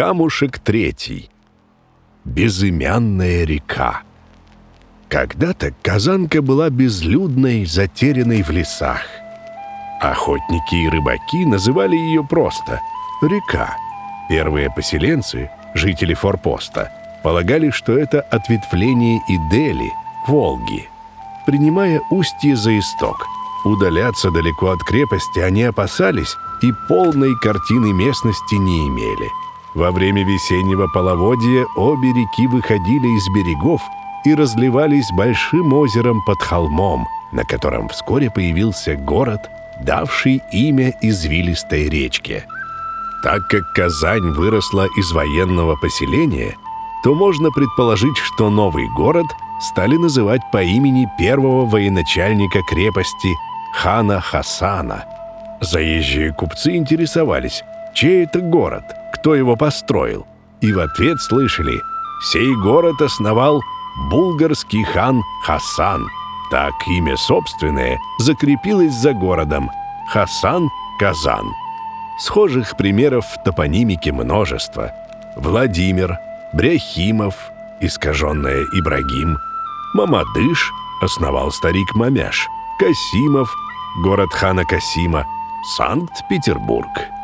Камушек третий. Безымянная река. Когда-то Казанка была безлюдной, затерянной в лесах. Охотники и рыбаки называли ее просто «река». Первые поселенцы, жители форпоста, полагали, что это ответвление Идели, Волги. Принимая устье за исток, удаляться далеко от крепости они опасались и полной картины местности не имели. Во время весеннего половодья обе реки выходили из берегов и разливались большим озером под холмом, на котором вскоре появился город, давший имя извилистой речке. Так как Казань выросла из военного поселения, то можно предположить, что новый город стали называть по имени первого военачальника крепости хана Хасана. Заезжие купцы интересовались, чей это город, кто его построил, и в ответ слышали «Сей город основал булгарский хан Хасан. Так имя собственное закрепилось за городом Хасан-Казан. Схожих примеров в топонимике множество. Владимир, Бряхимов, искаженное Ибрагим, Мамадыш, основал старик Мамяш, Касимов, город хана Касима, Санкт-Петербург –